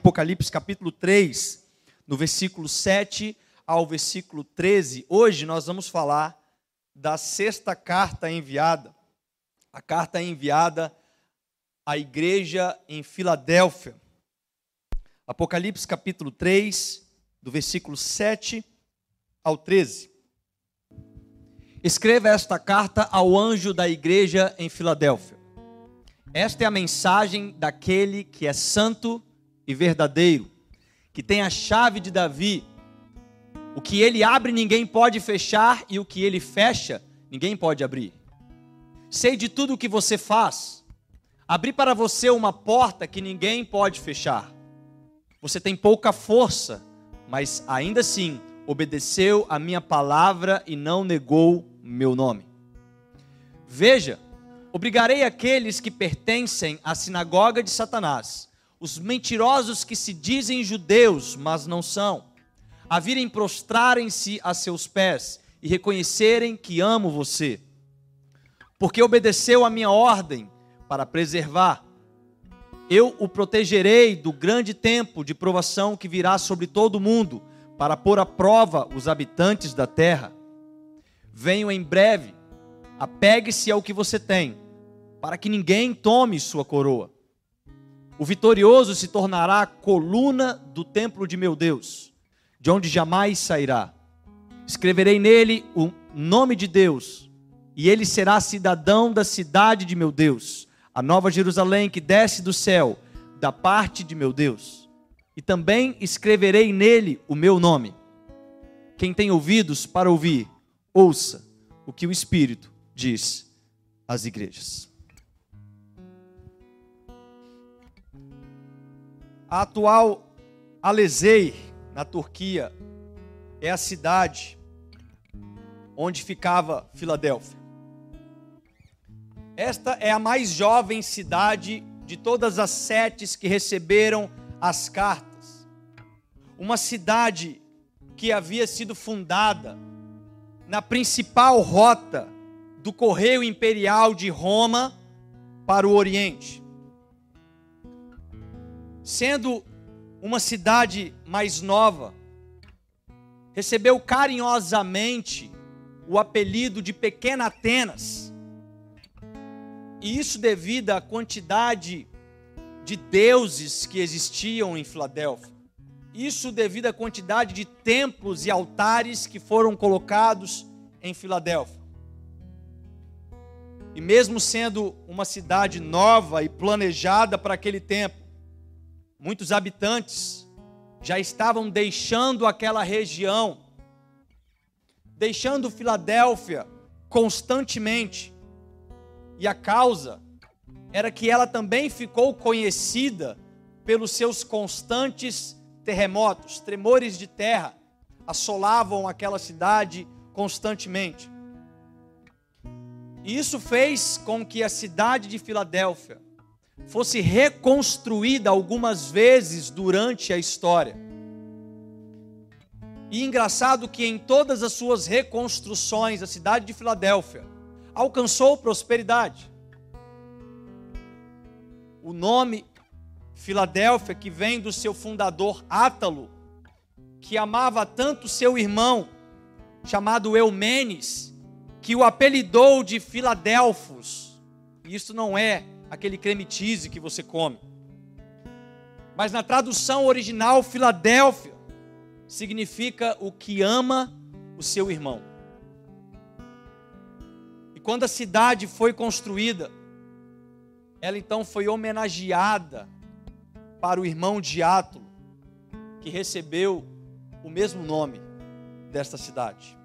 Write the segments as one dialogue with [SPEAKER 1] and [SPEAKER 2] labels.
[SPEAKER 1] Apocalipse capítulo 3, no versículo 7 ao versículo 13. Hoje nós vamos falar da sexta carta enviada, a carta enviada à igreja em Filadélfia. Apocalipse capítulo 3, do versículo 7 ao 13. Escreva esta carta ao anjo da igreja em Filadélfia. Esta é a mensagem daquele que é santo e verdadeiro, que tem a chave de Davi. O que ele abre, ninguém pode fechar, e o que ele fecha, ninguém pode abrir. Sei de tudo o que você faz. Abri para você uma porta que ninguém pode fechar. Você tem pouca força, mas ainda assim obedeceu a minha palavra e não negou meu nome. Veja, obrigarei aqueles que pertencem à sinagoga de Satanás os mentirosos que se dizem judeus, mas não são, a virem prostrarem-se a seus pés e reconhecerem que amo você, porque obedeceu a minha ordem para preservar. Eu o protegerei do grande tempo de provação que virá sobre todo o mundo, para pôr à prova os habitantes da terra. Venho em breve, apegue-se ao que você tem, para que ninguém tome sua coroa. O vitorioso se tornará coluna do templo de meu Deus, de onde jamais sairá. Escreverei nele o nome de Deus, e ele será cidadão da cidade de meu Deus, a nova Jerusalém que desce do céu, da parte de meu Deus. E também escreverei nele o meu nome. Quem tem ouvidos para ouvir, ouça o que o Espírito diz às igrejas. A atual Alezei, na Turquia, é a cidade onde ficava Filadélfia. Esta é a mais jovem cidade de todas as sete que receberam as cartas. Uma cidade que havia sido fundada na principal rota do correio imperial de Roma para o Oriente sendo uma cidade mais nova, recebeu carinhosamente o apelido de Pequena Atenas. E isso devido à quantidade de deuses que existiam em Filadélfia. Isso devido à quantidade de templos e altares que foram colocados em Filadélfia. E mesmo sendo uma cidade nova e planejada para aquele tempo, muitos habitantes já estavam deixando aquela região, deixando Filadélfia constantemente. E a causa era que ela também ficou conhecida pelos seus constantes terremotos, tremores de terra, assolavam aquela cidade constantemente. E isso fez com que a cidade de Filadélfia fosse reconstruída algumas vezes durante a história. E engraçado que em todas as suas reconstruções, a cidade de Filadélfia alcançou prosperidade. O nome Filadélfia, que vem do seu fundador Átalo, que amava tanto seu irmão, chamado Eumenes, que o apelidou de Filadelfos. Isso não é aquele creme cheese que você come. Mas na tradução original, Filadélfia significa o que ama o seu irmão. E quando a cidade foi construída, ela então foi homenageada para o irmão de Átulo, que recebeu o mesmo nome desta cidade.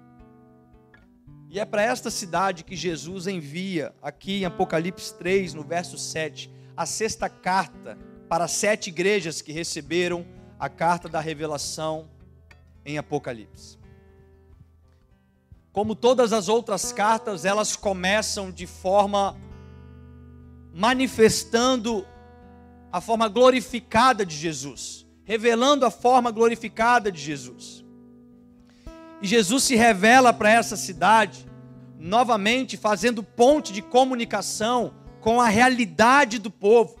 [SPEAKER 1] E é para esta cidade que Jesus envia, aqui em Apocalipse 3, no verso 7, a sexta carta para sete igrejas que receberam a carta da revelação em Apocalipse. Como todas as outras cartas, elas começam de forma manifestando a forma glorificada de Jesus, revelando a forma glorificada de Jesus. E Jesus se revela para essa cidade, novamente fazendo ponte de comunicação com a realidade do povo.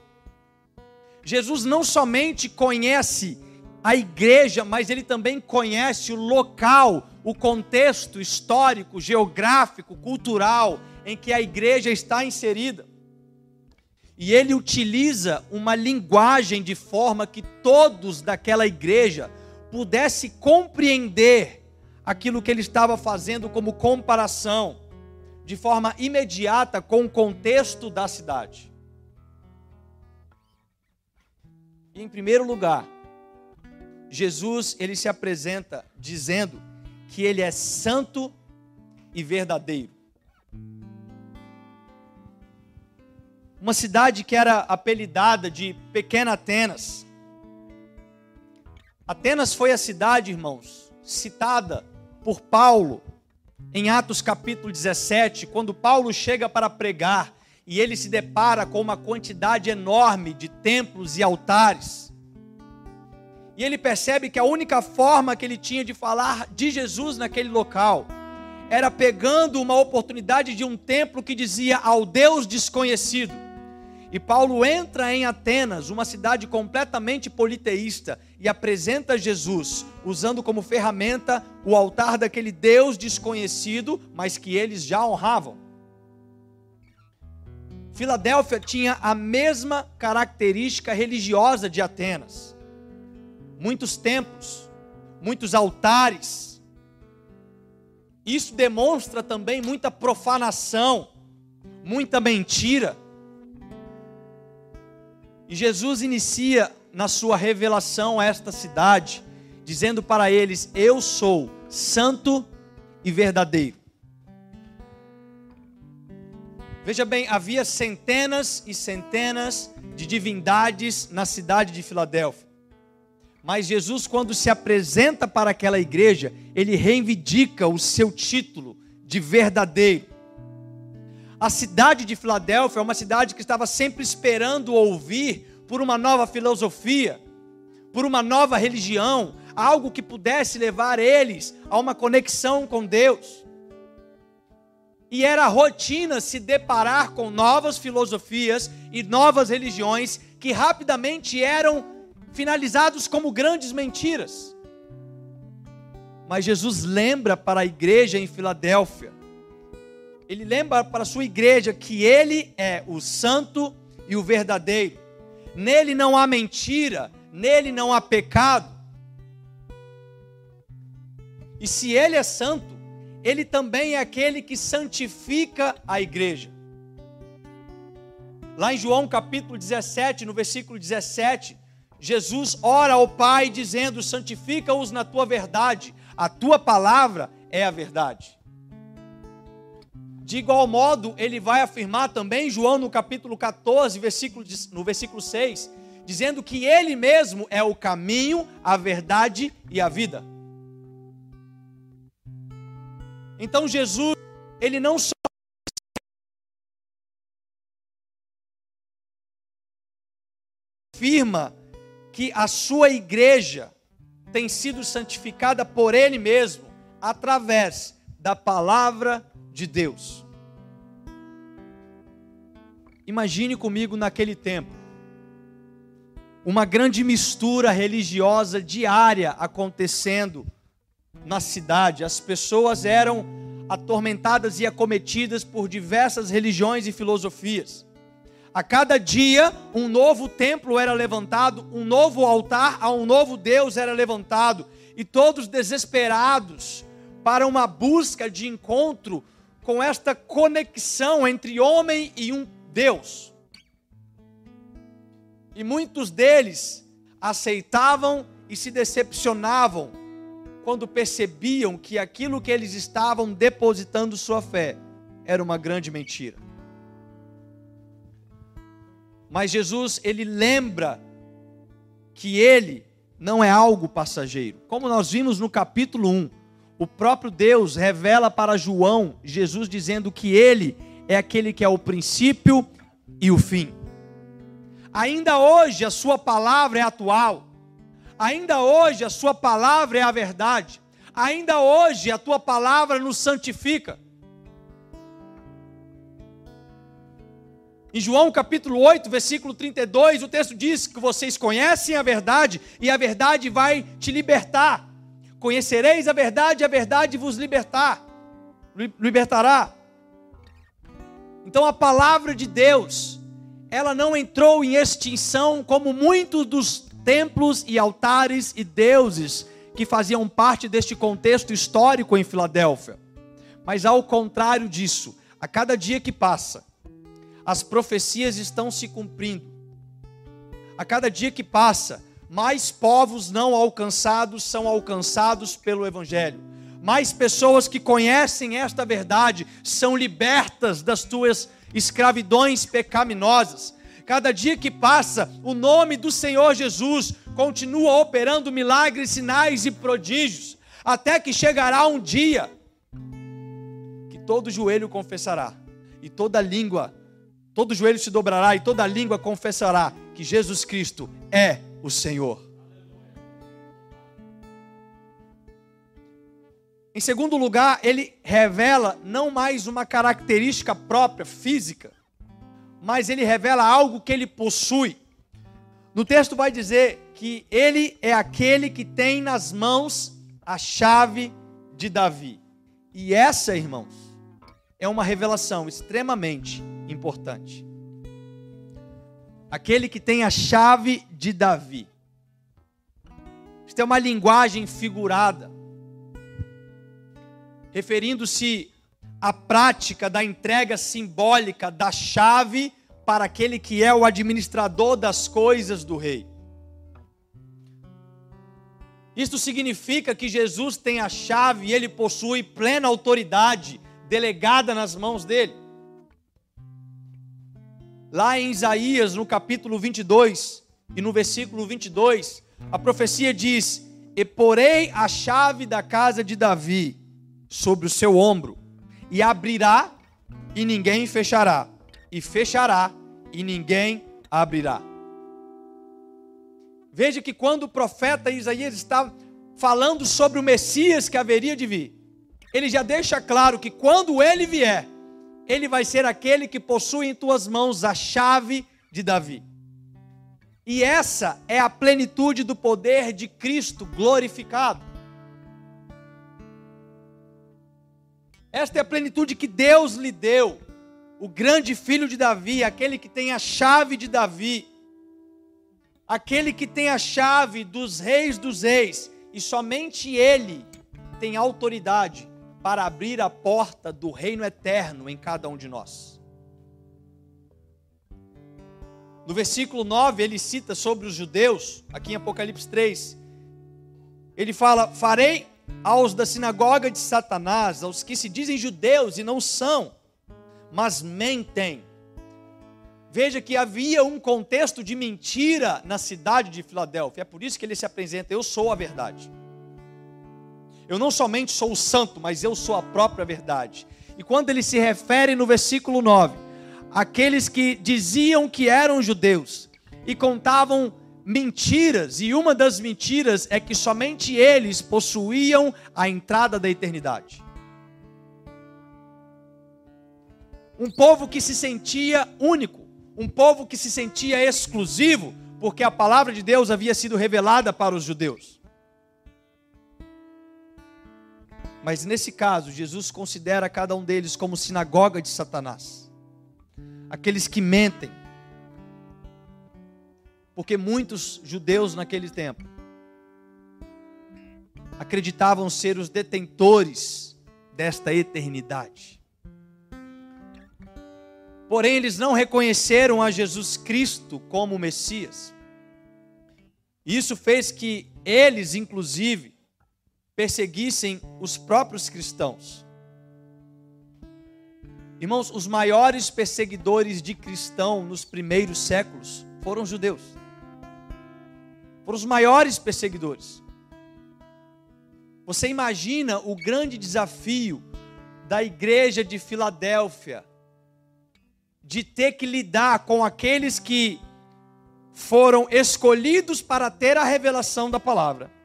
[SPEAKER 1] Jesus não somente conhece a igreja, mas ele também conhece o local, o contexto histórico, geográfico, cultural em que a igreja está inserida. E ele utiliza uma linguagem de forma que todos daquela igreja pudessem compreender aquilo que ele estava fazendo como comparação, de forma imediata com o contexto da cidade. E em primeiro lugar, Jesus ele se apresenta dizendo que ele é santo e verdadeiro. Uma cidade que era apelidada de Pequena Atenas. Atenas foi a cidade, irmãos, citada por Paulo em Atos capítulo 17, quando Paulo chega para pregar e ele se depara com uma quantidade enorme de templos e altares. E ele percebe que a única forma que ele tinha de falar de Jesus naquele local era pegando uma oportunidade de um templo que dizia ao Deus desconhecido. E Paulo entra em Atenas, uma cidade completamente politeísta, e apresenta Jesus, usando como ferramenta o altar daquele Deus desconhecido, mas que eles já honravam. Filadélfia tinha a mesma característica religiosa de Atenas muitos templos, muitos altares. Isso demonstra também muita profanação, muita mentira. E Jesus inicia na sua revelação a esta cidade, dizendo para eles: Eu sou santo e verdadeiro. Veja bem, havia centenas e centenas de divindades na cidade de Filadélfia. Mas Jesus, quando se apresenta para aquela igreja, ele reivindica o seu título de verdadeiro. A cidade de Filadélfia é uma cidade que estava sempre esperando ouvir por uma nova filosofia, por uma nova religião, algo que pudesse levar eles a uma conexão com Deus. E era rotina se deparar com novas filosofias e novas religiões que rapidamente eram finalizados como grandes mentiras. Mas Jesus lembra para a igreja em Filadélfia, ele lembra para a sua igreja que ele é o santo e o verdadeiro. Nele não há mentira, nele não há pecado. E se ele é santo, ele também é aquele que santifica a igreja. Lá em João capítulo 17, no versículo 17, Jesus ora ao Pai dizendo: santifica-os na tua verdade, a tua palavra é a verdade. De igual modo, ele vai afirmar também, João no capítulo 14, versículo, no versículo 6, dizendo que ele mesmo é o caminho, a verdade e a vida. Então Jesus, ele não só afirma que a sua igreja tem sido santificada por Ele mesmo, através da palavra de Deus. Imagine comigo naquele tempo, uma grande mistura religiosa diária acontecendo na cidade. As pessoas eram atormentadas e acometidas por diversas religiões e filosofias. A cada dia, um novo templo era levantado, um novo altar a um novo Deus era levantado, e todos desesperados para uma busca de encontro com esta conexão entre homem e um Deus. E muitos deles aceitavam e se decepcionavam quando percebiam que aquilo que eles estavam depositando sua fé era uma grande mentira. Mas Jesus, ele lembra que ele não é algo passageiro. Como nós vimos no capítulo 1, o próprio Deus revela para João, Jesus dizendo que ele é aquele que é o princípio e o fim. Ainda hoje a sua palavra é atual. Ainda hoje a sua palavra é a verdade. Ainda hoje a tua palavra nos santifica. Em João capítulo 8, versículo 32, o texto diz que vocês conhecem a verdade e a verdade vai te libertar. Conhecereis a verdade a verdade vos libertar. Libertará. Então a palavra de Deus, ela não entrou em extinção como muitos dos templos e altares e deuses que faziam parte deste contexto histórico em Filadélfia. Mas ao contrário disso, a cada dia que passa, as profecias estão se cumprindo. A cada dia que passa, mais povos não alcançados são alcançados pelo Evangelho. Mais pessoas que conhecem esta verdade são libertas das tuas escravidões pecaminosas. Cada dia que passa, o nome do Senhor Jesus continua operando milagres, sinais e prodígios, até que chegará um dia que todo joelho confessará e toda língua todo joelho se dobrará e toda língua confessará que Jesus Cristo é o Senhor. Em segundo lugar, ele revela não mais uma característica própria, física, mas ele revela algo que ele possui. No texto vai dizer que ele é aquele que tem nas mãos a chave de Davi. E essa, irmãos, é uma revelação extremamente importante. Aquele que tem a chave de Davi. Isto é uma linguagem figurada, referindo-se à prática da entrega simbólica da chave para aquele que é o administrador das coisas do rei. Isto significa que Jesus tem a chave e ele possui plena autoridade delegada nas mãos dele. Lá em Isaías, no capítulo 22 e no versículo 22, a profecia diz: E porei a chave da casa de Davi sobre o seu ombro, e abrirá, e ninguém fechará, e fechará, e ninguém abrirá. Veja que quando o profeta Isaías está falando sobre o Messias que haveria de vir, ele já deixa claro que quando ele vier, ele vai ser aquele que possui em tuas mãos a chave de Davi. E essa é a plenitude do poder de Cristo glorificado. Esta é a plenitude que Deus lhe deu, o grande filho de Davi, aquele que tem a chave de Davi, aquele que tem a chave dos reis dos reis, e somente ele tem autoridade para abrir a porta do reino eterno em cada um de nós. No versículo 9, ele cita sobre os judeus, aqui em Apocalipse 3. Ele fala: Farei aos da sinagoga de Satanás, aos que se dizem judeus e não são, mas mentem. Veja que havia um contexto de mentira na cidade de Filadélfia, é por isso que ele se apresenta: Eu sou a verdade. Eu não somente sou o santo, mas eu sou a própria verdade. E quando ele se refere no versículo 9, aqueles que diziam que eram judeus e contavam mentiras, e uma das mentiras é que somente eles possuíam a entrada da eternidade. Um povo que se sentia único, um povo que se sentia exclusivo, porque a palavra de Deus havia sido revelada para os judeus. Mas nesse caso, Jesus considera cada um deles como sinagoga de Satanás. Aqueles que mentem. Porque muitos judeus naquele tempo acreditavam ser os detentores desta eternidade. Porém, eles não reconheceram a Jesus Cristo como Messias. Isso fez que eles, inclusive, perseguissem os próprios cristãos. Irmãos, os maiores perseguidores de cristão nos primeiros séculos foram judeus. Foram os maiores perseguidores. Você imagina o grande desafio da igreja de Filadélfia de ter que lidar com aqueles que foram escolhidos para ter a revelação da palavra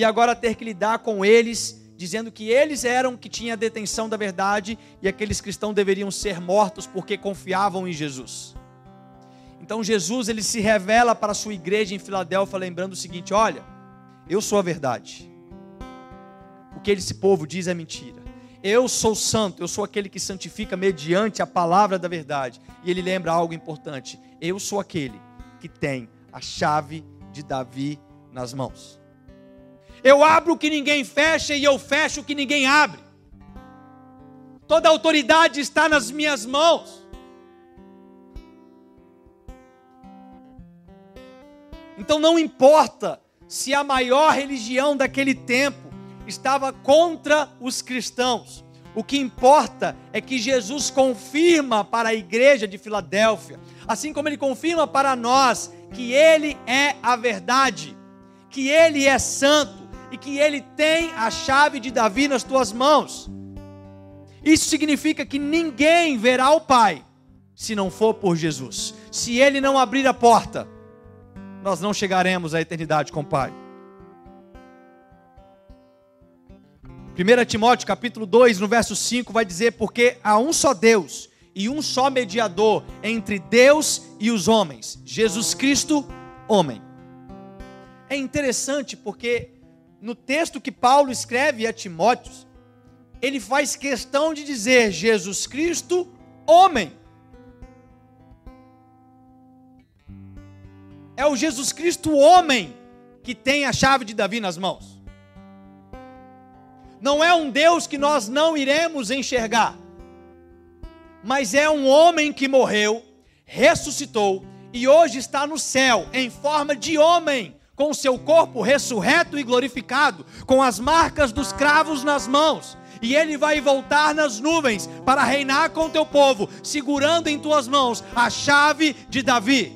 [SPEAKER 1] e agora ter que lidar com eles dizendo que eles eram que tinham a detenção da verdade e aqueles cristãos deveriam ser mortos porque confiavam em Jesus. Então Jesus ele se revela para a sua igreja em Filadélfia lembrando o seguinte: olha, eu sou a verdade. O que esse povo diz é mentira. Eu sou santo, eu sou aquele que santifica mediante a palavra da verdade. E ele lembra algo importante: eu sou aquele que tem a chave de Davi nas mãos. Eu abro o que ninguém fecha e eu fecho o que ninguém abre. Toda a autoridade está nas minhas mãos. Então não importa se a maior religião daquele tempo estava contra os cristãos. O que importa é que Jesus confirma para a igreja de Filadélfia, assim como ele confirma para nós que ele é a verdade, que ele é santo, e que ele tem a chave de Davi nas tuas mãos. Isso significa que ninguém verá o Pai se não for por Jesus. Se ele não abrir a porta, nós não chegaremos à eternidade com o Pai. 1 Timóteo capítulo 2, no verso 5, vai dizer: Porque há um só Deus e um só mediador entre Deus e os homens, Jesus Cristo, homem. É interessante porque no texto que Paulo escreve a Timóteo, ele faz questão de dizer Jesus Cristo, homem. É o Jesus Cristo, homem, que tem a chave de Davi nas mãos. Não é um Deus que nós não iremos enxergar, mas é um homem que morreu, ressuscitou e hoje está no céu em forma de homem com seu corpo ressurreto e glorificado, com as marcas dos cravos nas mãos. E ele vai voltar nas nuvens para reinar com teu povo, segurando em tuas mãos a chave de Davi.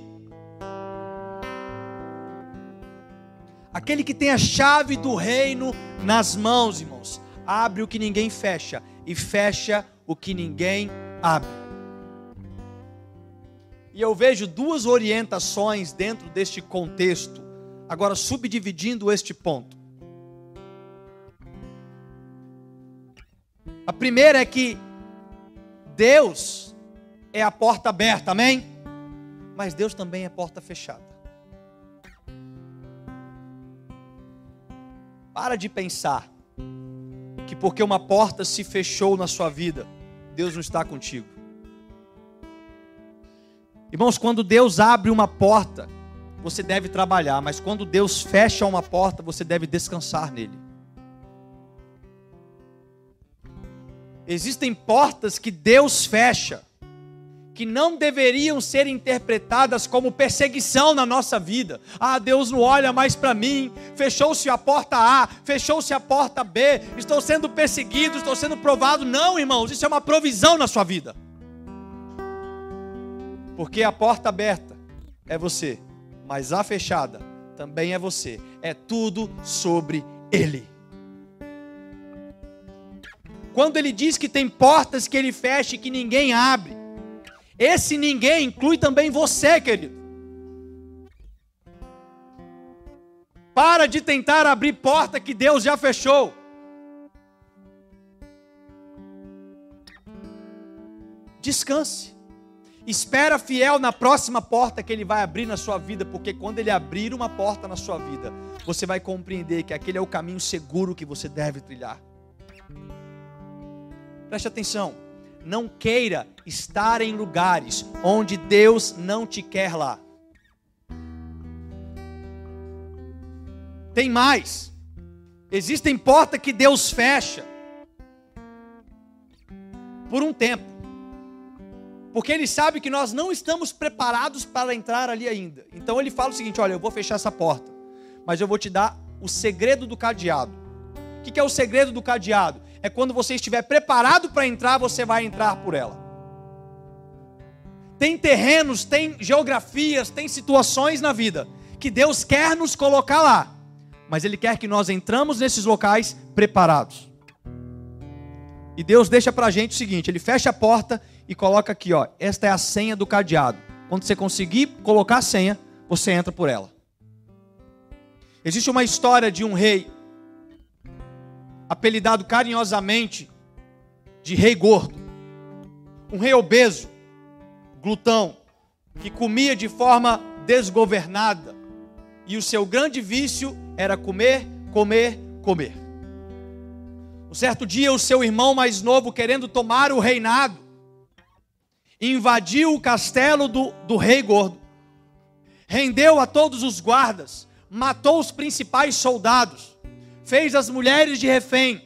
[SPEAKER 1] Aquele que tem a chave do reino nas mãos, irmãos, abre o que ninguém fecha e fecha o que ninguém abre. E eu vejo duas orientações dentro deste contexto Agora, subdividindo este ponto. A primeira é que Deus é a porta aberta, amém? Mas Deus também é porta fechada. Para de pensar que porque uma porta se fechou na sua vida, Deus não está contigo. Irmãos, quando Deus abre uma porta, você deve trabalhar, mas quando Deus fecha uma porta, você deve descansar nele. Existem portas que Deus fecha, que não deveriam ser interpretadas como perseguição na nossa vida. Ah, Deus não olha mais para mim, fechou-se a porta A, fechou-se a porta B, estou sendo perseguido, estou sendo provado. Não, irmãos, isso é uma provisão na sua vida. Porque a porta aberta é você mas a fechada também é você. É tudo sobre Ele. Quando ele diz que tem portas que ele fecha e que ninguém abre, esse ninguém inclui também você, querido. Para de tentar abrir porta que Deus já fechou. Descanse. Espera fiel na próxima porta que ele vai abrir na sua vida, porque quando ele abrir uma porta na sua vida, você vai compreender que aquele é o caminho seguro que você deve trilhar. Preste atenção, não queira estar em lugares onde Deus não te quer lá. Tem mais. Existem portas que Deus fecha por um tempo porque ele sabe que nós não estamos preparados para entrar ali ainda. Então ele fala o seguinte: olha, eu vou fechar essa porta, mas eu vou te dar o segredo do cadeado. O que é o segredo do cadeado? É quando você estiver preparado para entrar, você vai entrar por ela. Tem terrenos, tem geografias, tem situações na vida que Deus quer nos colocar lá, mas Ele quer que nós entramos nesses locais preparados. E Deus deixa para a gente o seguinte: Ele fecha a porta e coloca aqui, ó, esta é a senha do cadeado. Quando você conseguir colocar a senha, você entra por ela. Existe uma história de um rei. apelidado carinhosamente de rei gordo, um rei obeso, glutão, que comia de forma desgovernada, e o seu grande vício era comer, comer, comer. Um certo dia, o seu irmão mais novo, querendo tomar o reinado, invadiu o castelo do, do rei gordo, rendeu a todos os guardas, matou os principais soldados, fez as mulheres de refém,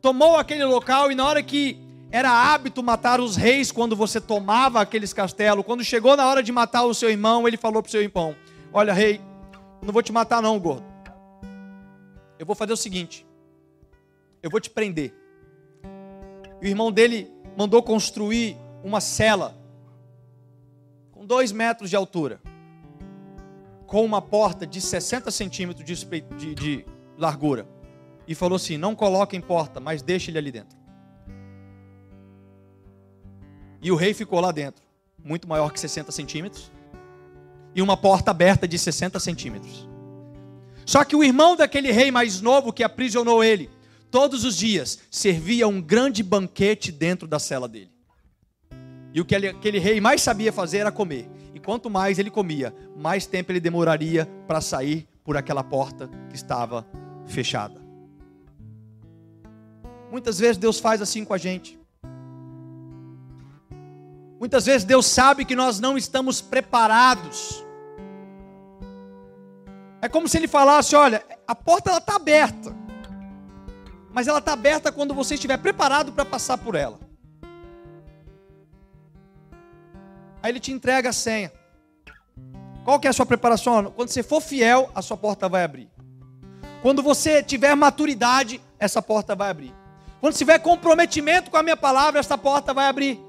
[SPEAKER 1] tomou aquele local e na hora que era hábito matar os reis quando você tomava aqueles castelos, quando chegou na hora de matar o seu irmão, ele falou para o seu irmão: Olha, rei, não vou te matar, não, gordo. Eu vou fazer o seguinte: eu vou te prender. E o irmão dele mandou construir uma cela com dois metros de altura, com uma porta de 60 centímetros de, de, de largura. E falou assim: não coloquem porta, mas deixe ele ali dentro. E o rei ficou lá dentro, muito maior que 60 centímetros, e uma porta aberta de 60 centímetros. Só que o irmão daquele rei mais novo que aprisionou ele, todos os dias servia um grande banquete dentro da cela dele. E o que aquele rei mais sabia fazer era comer. E quanto mais ele comia, mais tempo ele demoraria para sair por aquela porta que estava fechada. Muitas vezes Deus faz assim com a gente. Muitas vezes Deus sabe que nós não estamos preparados. É como se Ele falasse: olha, a porta está aberta, mas ela está aberta quando você estiver preparado para passar por ela. Aí Ele te entrega a senha. Qual que é a sua preparação? Quando você for fiel, a sua porta vai abrir. Quando você tiver maturidade, essa porta vai abrir. Quando tiver comprometimento com a minha palavra, essa porta vai abrir.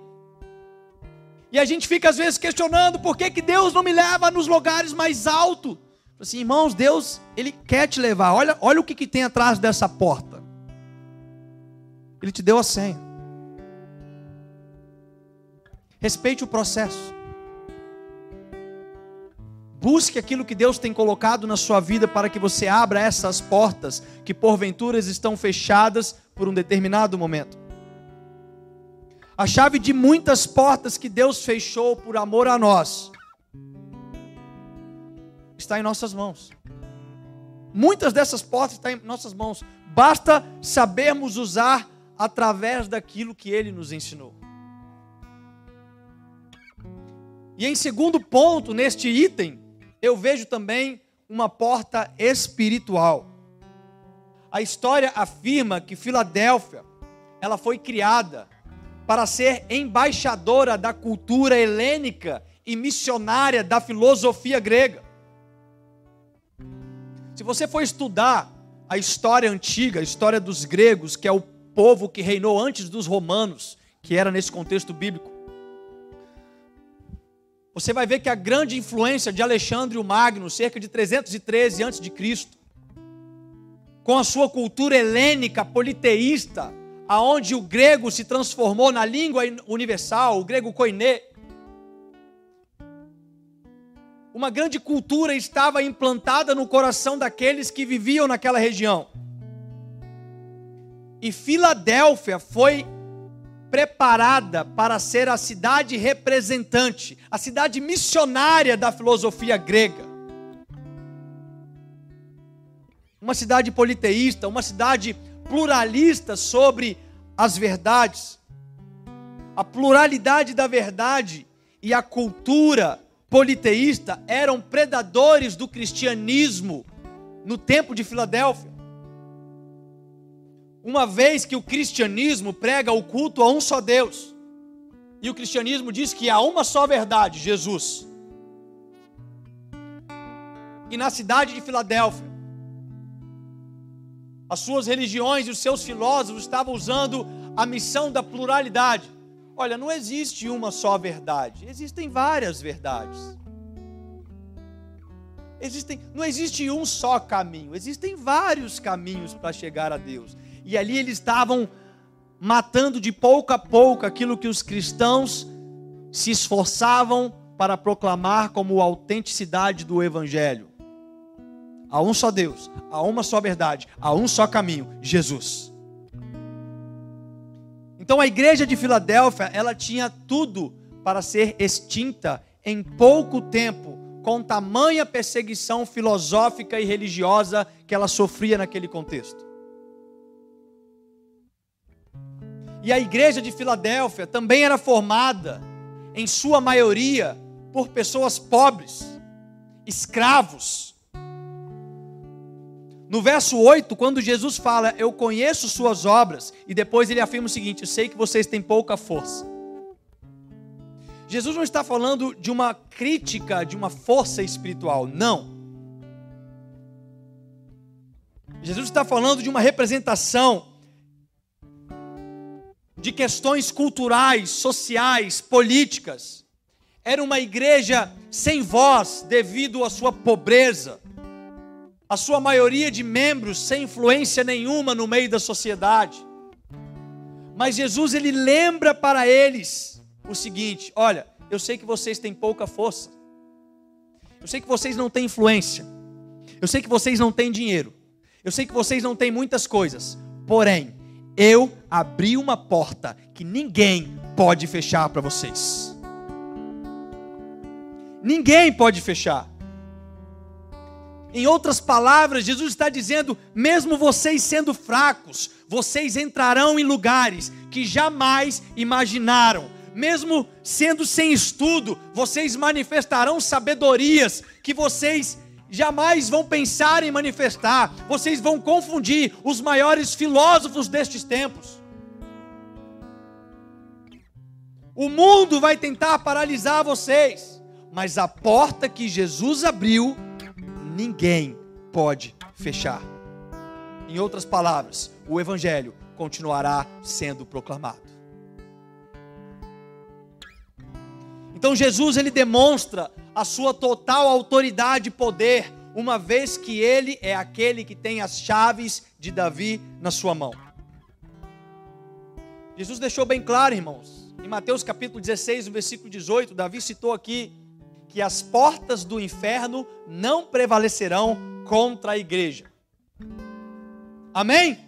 [SPEAKER 1] E a gente fica às vezes questionando por que, que Deus não me leva nos lugares mais altos. Assim, irmãos, Deus, Ele quer te levar. Olha, olha o que, que tem atrás dessa porta. Ele te deu a senha. Respeite o processo. Busque aquilo que Deus tem colocado na sua vida para que você abra essas portas que porventura estão fechadas por um determinado momento. A chave de muitas portas que Deus fechou por amor a nós está em nossas mãos. Muitas dessas portas estão em nossas mãos. Basta sabermos usar através daquilo que Ele nos ensinou. E em segundo ponto, neste item, eu vejo também uma porta espiritual. A história afirma que Filadélfia, ela foi criada para ser embaixadora da cultura helênica e missionária da filosofia grega. Se você for estudar a história antiga, a história dos gregos, que é o povo que reinou antes dos romanos, que era nesse contexto bíblico, você vai ver que a grande influência de Alexandre o Magno, cerca de 313 a.C., com a sua cultura helênica politeísta, aonde o grego se transformou na língua universal, o grego koiné. Uma grande cultura estava implantada no coração daqueles que viviam naquela região. E Filadélfia foi preparada para ser a cidade representante, a cidade missionária da filosofia grega. Uma cidade politeísta, uma cidade pluralista sobre as verdades. A pluralidade da verdade e a cultura politeísta eram predadores do cristianismo no tempo de Filadélfia. Uma vez que o cristianismo prega o culto a um só Deus, e o cristianismo diz que há uma só verdade, Jesus. E na cidade de Filadélfia, as suas religiões e os seus filósofos estavam usando a missão da pluralidade. Olha, não existe uma só verdade, existem várias verdades. Existem, não existe um só caminho, existem vários caminhos para chegar a Deus. E ali eles estavam matando de pouco a pouco aquilo que os cristãos se esforçavam para proclamar como autenticidade do evangelho. Há um só Deus, há uma só verdade, há um só caminho, Jesus. Então a igreja de Filadélfia, ela tinha tudo para ser extinta em pouco tempo, com tamanha perseguição filosófica e religiosa que ela sofria naquele contexto. E a igreja de Filadélfia também era formada, em sua maioria, por pessoas pobres, escravos. No verso 8, quando Jesus fala, Eu conheço suas obras, e depois ele afirma o seguinte: Eu sei que vocês têm pouca força. Jesus não está falando de uma crítica, de uma força espiritual, não. Jesus está falando de uma representação de questões culturais, sociais, políticas. Era uma igreja sem voz devido à sua pobreza, a sua maioria de membros sem influência nenhuma no meio da sociedade. Mas Jesus ele lembra para eles o seguinte: olha, eu sei que vocês têm pouca força. Eu sei que vocês não têm influência. Eu sei que vocês não têm dinheiro. Eu sei que vocês não têm muitas coisas. Porém, eu abri uma porta que ninguém pode fechar para vocês. Ninguém pode fechar. Em outras palavras, Jesus está dizendo: mesmo vocês sendo fracos, vocês entrarão em lugares que jamais imaginaram. Mesmo sendo sem estudo, vocês manifestarão sabedorias que vocês jamais vão pensar em manifestar, vocês vão confundir os maiores filósofos destes tempos. O mundo vai tentar paralisar vocês, mas a porta que Jesus abriu, ninguém pode fechar. Em outras palavras, o Evangelho continuará sendo proclamado. Então Jesus ele demonstra a sua total autoridade e poder, uma vez que ele é aquele que tem as chaves de Davi na sua mão. Jesus deixou bem claro, irmãos, em Mateus capítulo 16, no versículo 18, Davi citou aqui que as portas do inferno não prevalecerão contra a igreja. Amém?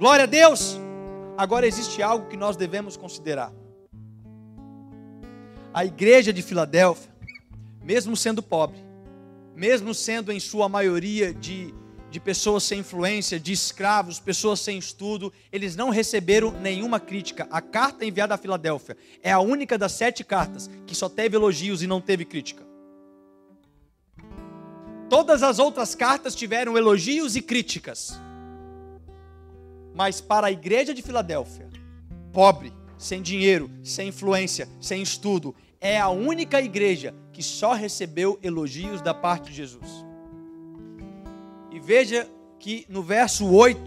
[SPEAKER 1] Glória a Deus. Agora existe algo que nós devemos considerar. A igreja de Filadélfia mesmo sendo pobre, mesmo sendo em sua maioria de, de pessoas sem influência, de escravos, pessoas sem estudo, eles não receberam nenhuma crítica. A carta enviada a Filadélfia é a única das sete cartas que só teve elogios e não teve crítica. Todas as outras cartas tiveram elogios e críticas. Mas para a igreja de Filadélfia, pobre, sem dinheiro, sem influência, sem estudo, é a única igreja que só recebeu elogios da parte de Jesus. E veja que no verso 8,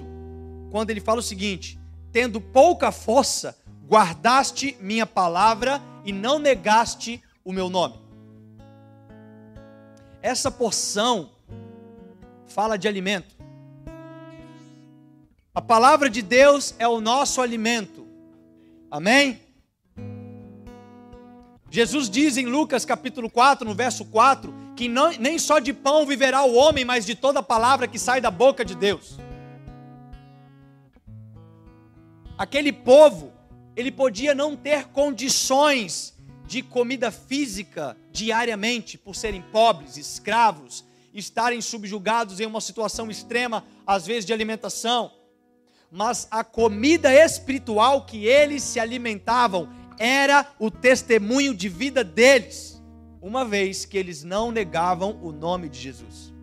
[SPEAKER 1] quando ele fala o seguinte: Tendo pouca força, guardaste minha palavra e não negaste o meu nome. Essa porção fala de alimento. A palavra de Deus é o nosso alimento. Amém? Jesus diz em Lucas capítulo 4, no verso 4, que não, nem só de pão viverá o homem, mas de toda palavra que sai da boca de Deus. Aquele povo, ele podia não ter condições de comida física diariamente, por serem pobres, escravos, estarem subjugados em uma situação extrema, às vezes de alimentação. Mas a comida espiritual que eles se alimentavam era o testemunho de vida deles, uma vez que eles não negavam o nome de Jesus.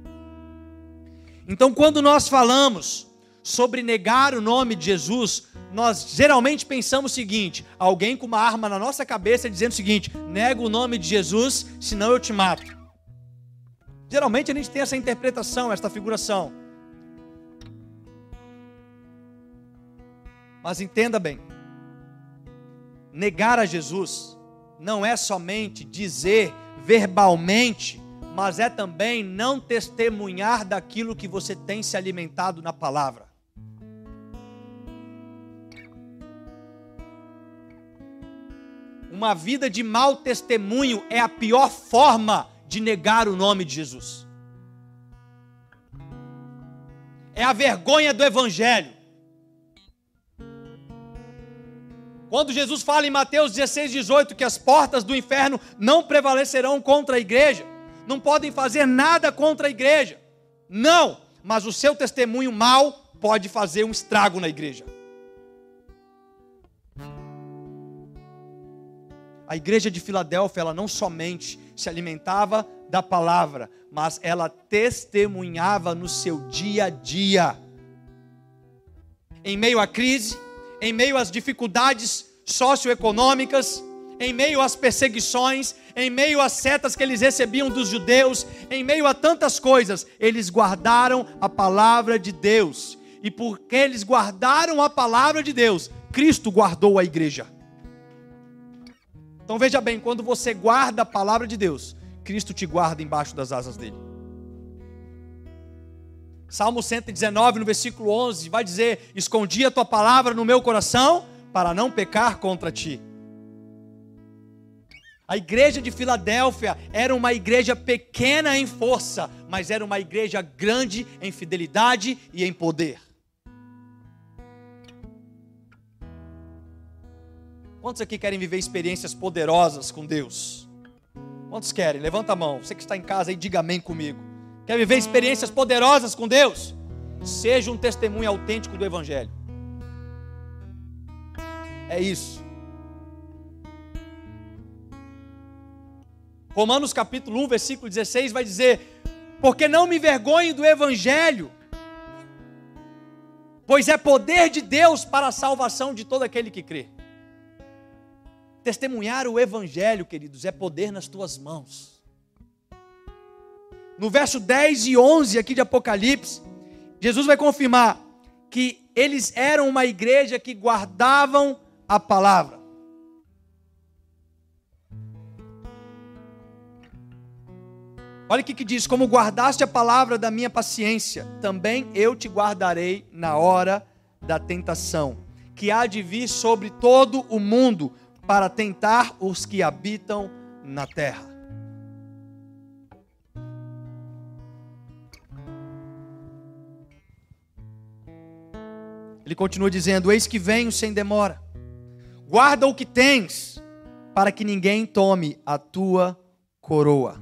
[SPEAKER 1] Então, quando nós falamos sobre negar o nome de Jesus, nós geralmente pensamos o seguinte: alguém com uma arma na nossa cabeça dizendo o seguinte: nega o nome de Jesus, senão eu te mato. Geralmente a gente tem essa interpretação, essa figuração. Mas entenda bem, negar a Jesus não é somente dizer verbalmente, mas é também não testemunhar daquilo que você tem se alimentado na palavra. Uma vida de mau testemunho é a pior forma de negar o nome de Jesus. É a vergonha do Evangelho. Quando Jesus fala em Mateus 16, 18 que as portas do inferno não prevalecerão contra a igreja, não podem fazer nada contra a igreja. Não, mas o seu testemunho mal pode fazer um estrago na igreja. A igreja de Filadélfia, ela não somente se alimentava da palavra, mas ela testemunhava no seu dia a dia. Em meio à crise, em meio às dificuldades socioeconômicas, em meio às perseguições, em meio às setas que eles recebiam dos judeus, em meio a tantas coisas, eles guardaram a palavra de Deus. E porque eles guardaram a palavra de Deus, Cristo guardou a igreja. Então veja bem, quando você guarda a palavra de Deus, Cristo te guarda embaixo das asas dele. Salmo 119, no versículo 11, vai dizer: Escondi a tua palavra no meu coração para não pecar contra ti. A igreja de Filadélfia era uma igreja pequena em força, mas era uma igreja grande em fidelidade e em poder. Quantos aqui querem viver experiências poderosas com Deus? Quantos querem? Levanta a mão. Você que está em casa aí, diga amém comigo. Quer viver experiências poderosas com Deus? Seja um testemunho autêntico do Evangelho. É isso. Romanos capítulo 1, versículo 16 vai dizer: Porque não me vergonhe do Evangelho, pois é poder de Deus para a salvação de todo aquele que crê. Testemunhar o Evangelho, queridos, é poder nas tuas mãos. No verso 10 e 11 aqui de Apocalipse, Jesus vai confirmar que eles eram uma igreja que guardavam a palavra. Olha o que diz: Como guardaste a palavra da minha paciência, também eu te guardarei na hora da tentação, que há de vir sobre todo o mundo para tentar os que habitam na terra. Ele continua dizendo: Eis que venho sem demora. Guarda o que tens, para que ninguém tome a tua coroa.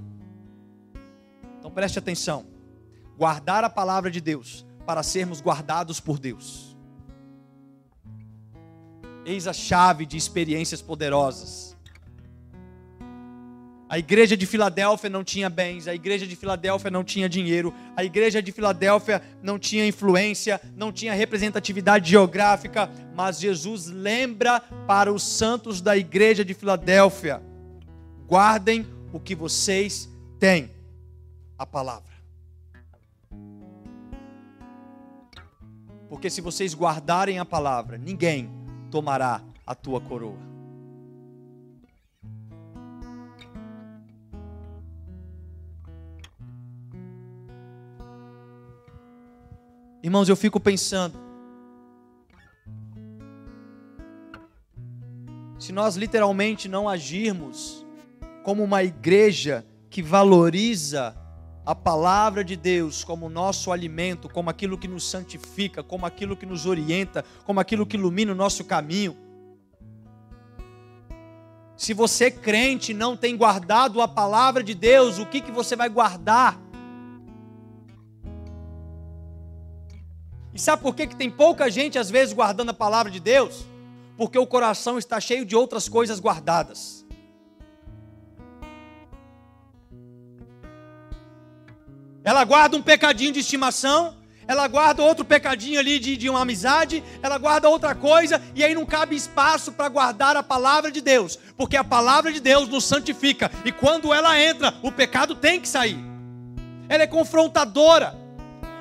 [SPEAKER 1] Então preste atenção. Guardar a palavra de Deus para sermos guardados por Deus. Eis a chave de experiências poderosas. A igreja de Filadélfia não tinha bens, a igreja de Filadélfia não tinha dinheiro, a igreja de Filadélfia não tinha influência, não tinha representatividade geográfica, mas Jesus lembra para os santos da igreja de Filadélfia: guardem o que vocês têm, a palavra. Porque se vocês guardarem a palavra, ninguém tomará a tua coroa. Irmãos, eu fico pensando, se nós literalmente não agirmos como uma igreja que valoriza a palavra de Deus como nosso alimento, como aquilo que nos santifica, como aquilo que nos orienta, como aquilo que ilumina o nosso caminho. Se você crente não tem guardado a palavra de Deus, o que, que você vai guardar? E sabe por que, que tem pouca gente às vezes guardando a palavra de Deus? Porque o coração está cheio de outras coisas guardadas. Ela guarda um pecadinho de estimação, ela guarda outro pecadinho ali de, de uma amizade, ela guarda outra coisa, e aí não cabe espaço para guardar a palavra de Deus, porque a palavra de Deus nos santifica, e quando ela entra, o pecado tem que sair. Ela é confrontadora,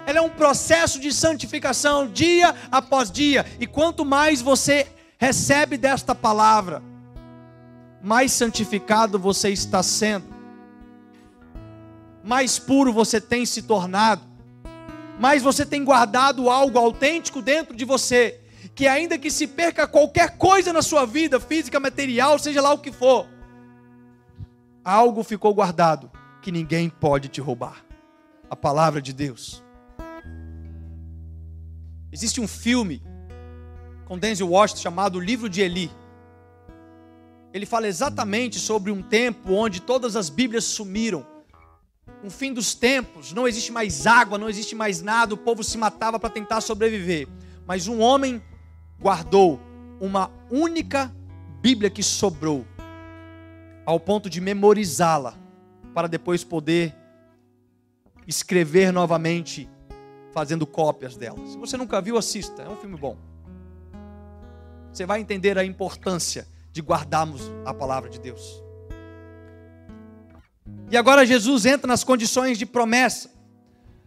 [SPEAKER 1] ela é um processo de santificação dia após dia, e quanto mais você recebe desta palavra, mais santificado você está sendo mais puro você tem se tornado, mais você tem guardado algo autêntico dentro de você, que ainda que se perca qualquer coisa na sua vida, física, material, seja lá o que for, algo ficou guardado que ninguém pode te roubar. A palavra de Deus. Existe um filme com Denzel Washington chamado O Livro de Eli. ele fala exatamente sobre um tempo onde todas as Bíblias sumiram. Um fim dos tempos, não existe mais água, não existe mais nada, o povo se matava para tentar sobreviver. Mas um homem guardou uma única Bíblia que sobrou, ao ponto de memorizá-la, para depois poder escrever novamente, fazendo cópias dela. Se você nunca viu, assista, é um filme bom. Você vai entender a importância de guardarmos a palavra de Deus. E agora Jesus entra nas condições de promessa.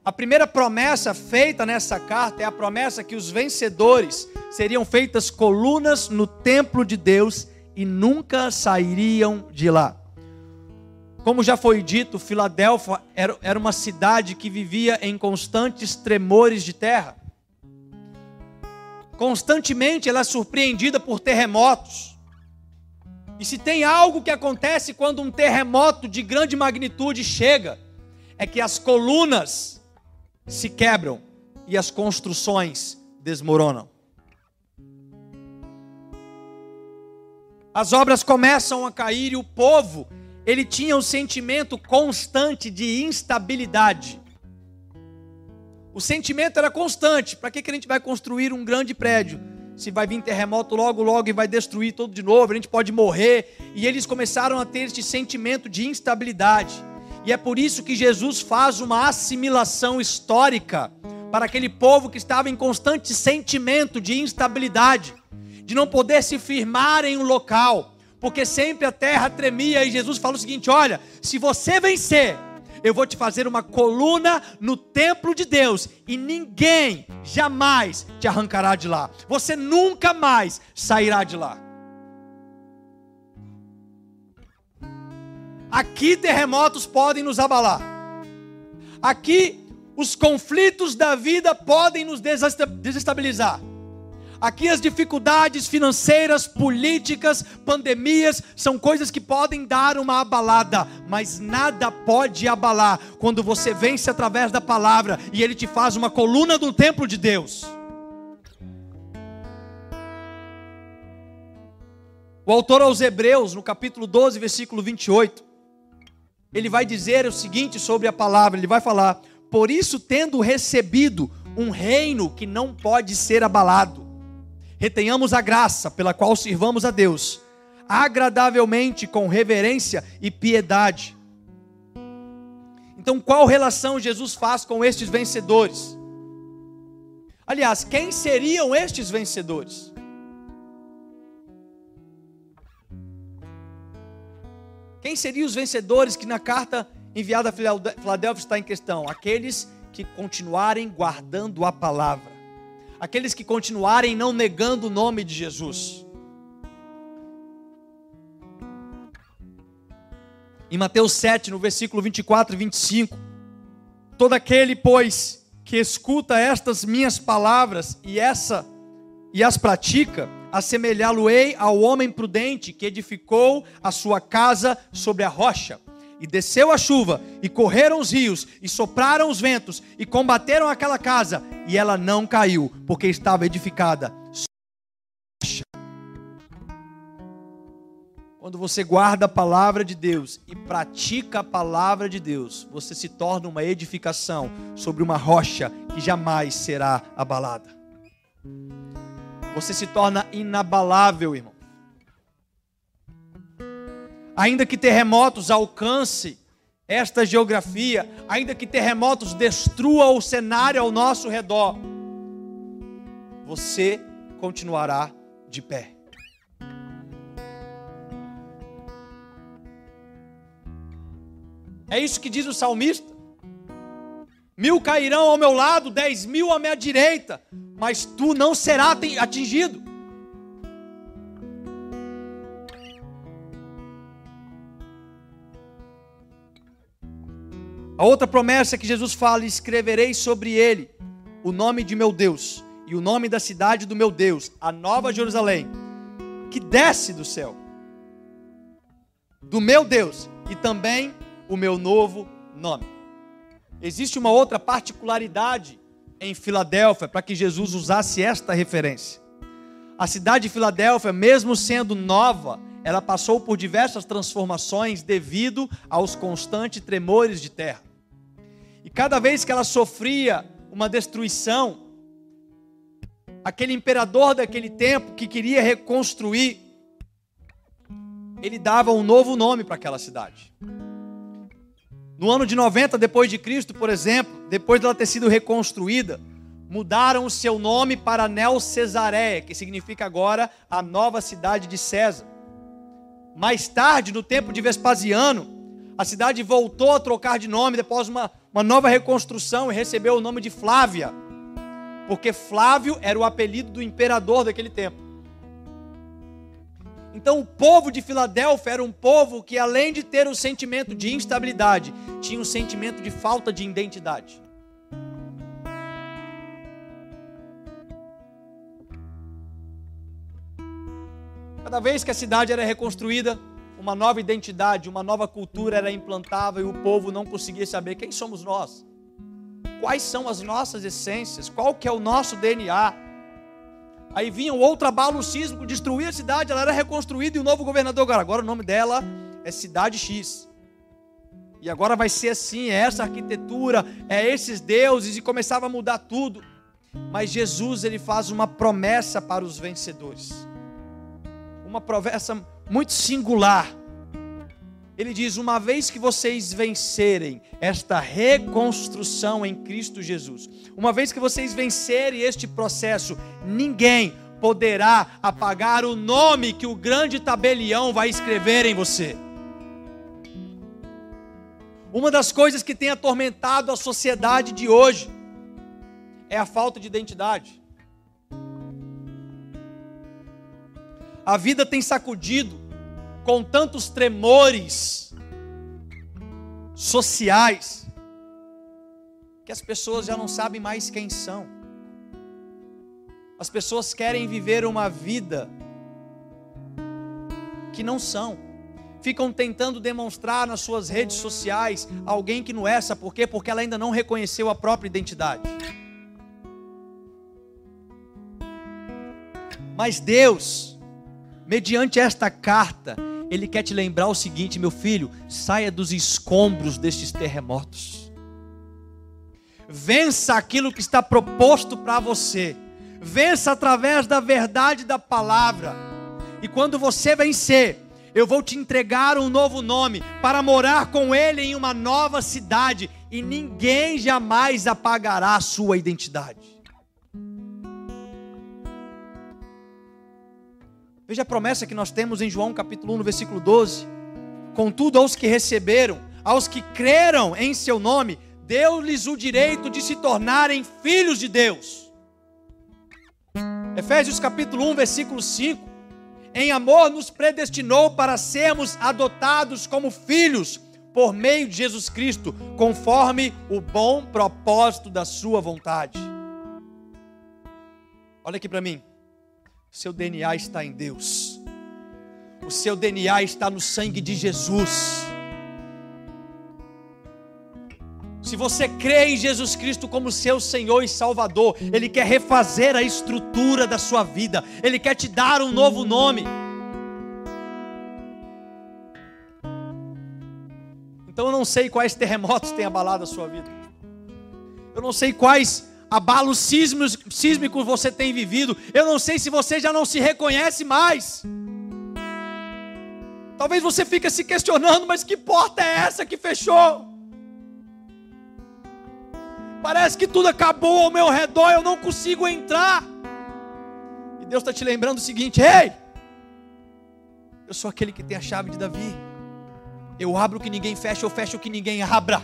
[SPEAKER 1] A primeira promessa feita nessa carta é a promessa que os vencedores seriam feitas colunas no templo de Deus e nunca sairiam de lá. Como já foi dito, Filadélfia era uma cidade que vivia em constantes tremores de terra. Constantemente ela é surpreendida por terremotos. E se tem algo que acontece quando um terremoto de grande magnitude chega, é que as colunas se quebram e as construções desmoronam. As obras começam a cair e o povo, ele tinha um sentimento constante de instabilidade. O sentimento era constante. Para que, que a gente vai construir um grande prédio? Se vai vir terremoto logo, logo e vai destruir tudo de novo, a gente pode morrer. E eles começaram a ter este sentimento de instabilidade. E é por isso que Jesus faz uma assimilação histórica para aquele povo que estava em constante sentimento de instabilidade, de não poder se firmar em um local, porque sempre a terra tremia. E Jesus fala o seguinte: olha, se você vencer, eu vou te fazer uma coluna no templo de Deus e ninguém jamais te arrancará de lá. Você nunca mais sairá de lá. Aqui terremotos podem nos abalar. Aqui os conflitos da vida podem nos desestabilizar. Aqui as dificuldades financeiras, políticas, pandemias, são coisas que podem dar uma abalada, mas nada pode abalar quando você vence através da palavra e ele te faz uma coluna do templo de Deus. O autor aos Hebreus, no capítulo 12, versículo 28, ele vai dizer o seguinte sobre a palavra: ele vai falar, por isso, tendo recebido um reino que não pode ser abalado, retenhamos a graça pela qual sirvamos a Deus, agradavelmente, com reverência e piedade. Então, qual relação Jesus faz com estes vencedores? Aliás, quem seriam estes vencedores? Quem seriam os vencedores que na carta enviada a Filadélfia está em questão? Aqueles que continuarem guardando a palavra aqueles que continuarem não negando o nome de Jesus. Em Mateus 7, no versículo 24 e 25, todo aquele, pois, que escuta estas minhas palavras e essa e as pratica, assemelhá-lo-ei ao homem prudente que edificou a sua casa sobre a rocha. E desceu a chuva, e correram os rios, e sopraram os ventos, e combateram aquela casa, e ela não caiu, porque estava edificada. Quando você guarda a palavra de Deus e pratica a palavra de Deus, você se torna uma edificação sobre uma rocha que jamais será abalada. Você se torna inabalável, irmão. Ainda que terremotos alcance esta geografia, ainda que terremotos destruam o cenário ao nosso redor, você continuará de pé. É isso que diz o salmista. Mil cairão ao meu lado, dez mil à minha direita, mas tu não serás atingido. A outra promessa que Jesus fala: escreverei sobre ele o nome de meu Deus e o nome da cidade do meu Deus, a nova Jerusalém, que desce do céu, do meu Deus, e também o meu novo nome. Existe uma outra particularidade em Filadélfia para que Jesus usasse esta referência. A cidade de Filadélfia, mesmo sendo nova, ela passou por diversas transformações devido aos constantes tremores de terra. E cada vez que ela sofria uma destruição, aquele imperador daquele tempo que queria reconstruir, ele dava um novo nome para aquela cidade. No ano de 90 depois de Cristo, por exemplo, depois dela ter sido reconstruída, mudaram o seu nome para Neo Cesareia, que significa agora a nova cidade de César. Mais tarde, no tempo de Vespasiano, a cidade voltou a trocar de nome depois uma, uma nova reconstrução e recebeu o nome de Flávia, porque Flávio era o apelido do imperador daquele tempo. Então, o povo de Filadélfia era um povo que, além de ter o um sentimento de instabilidade, tinha um sentimento de falta de identidade. Cada vez que a cidade era reconstruída, uma nova identidade, uma nova cultura era implantada e o povo não conseguia saber quem somos nós. Quais são as nossas essências? Qual que é o nosso DNA? Aí vinha um outro abalo sísmico, destruía a cidade, ela era reconstruída e o novo governador, agora, agora o nome dela é Cidade X. E agora vai ser assim, é essa arquitetura, é esses deuses, e começava a mudar tudo. Mas Jesus, ele faz uma promessa para os vencedores uma promessa muito singular. Ele diz: Uma vez que vocês vencerem esta reconstrução em Cristo Jesus, uma vez que vocês vencerem este processo, ninguém poderá apagar o nome que o grande tabelião vai escrever em você. Uma das coisas que tem atormentado a sociedade de hoje é a falta de identidade. A vida tem sacudido com tantos tremores sociais que as pessoas já não sabem mais quem são. As pessoas querem viver uma vida que não são. Ficam tentando demonstrar nas suas redes sociais alguém que não é, sabe por quê? Porque ela ainda não reconheceu a própria identidade. Mas Deus, mediante esta carta, ele quer te lembrar o seguinte, meu filho: saia dos escombros destes terremotos. Vença aquilo que está proposto para você. Vença através da verdade da palavra. E quando você vencer, eu vou te entregar um novo nome para morar com ele em uma nova cidade e ninguém jamais apagará a sua identidade. Veja a promessa que nós temos em João capítulo 1, no versículo 12. Contudo, aos que receberam, aos que creram em seu nome, deu-lhes o direito de se tornarem filhos de Deus. Efésios capítulo 1, versículo 5. Em amor nos predestinou para sermos adotados como filhos por meio de Jesus Cristo, conforme o bom propósito da sua vontade. Olha aqui para mim. Seu DNA está em Deus. O seu DNA está no sangue de Jesus. Se você crê em Jesus Cristo como seu Senhor e Salvador, Ele quer refazer a estrutura da sua vida, Ele quer te dar um novo nome. Então eu não sei quais terremotos têm abalado a sua vida, eu não sei quais abalos sísmicos, sísmicos você tem vivido. Eu não sei se você já não se reconhece mais. Talvez você fique se questionando, mas que porta é essa que fechou? Parece que tudo acabou ao meu redor, eu não consigo entrar. E Deus está te lembrando o seguinte: ei, eu sou aquele que tem a chave de Davi. Eu abro o que ninguém fecha, eu fecho o que ninguém abra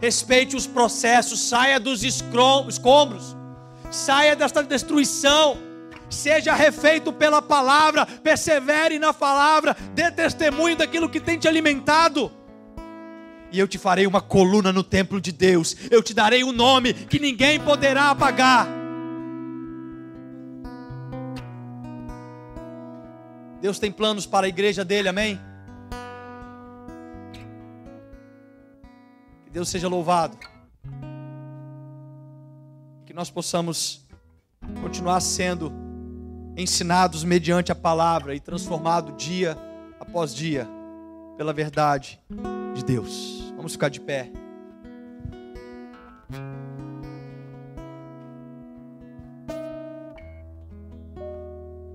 [SPEAKER 1] respeite os processos, saia dos escombros, saia desta destruição, seja refeito pela palavra, persevere na palavra, dê testemunho daquilo que tem te alimentado. E eu te farei uma coluna no templo de Deus, eu te darei um nome que ninguém poderá apagar. Deus tem planos para a igreja dele, amém? Que Deus seja louvado. Que nós possamos continuar sendo ensinados mediante a palavra e transformados dia após dia pela verdade de Deus. Vamos ficar de pé.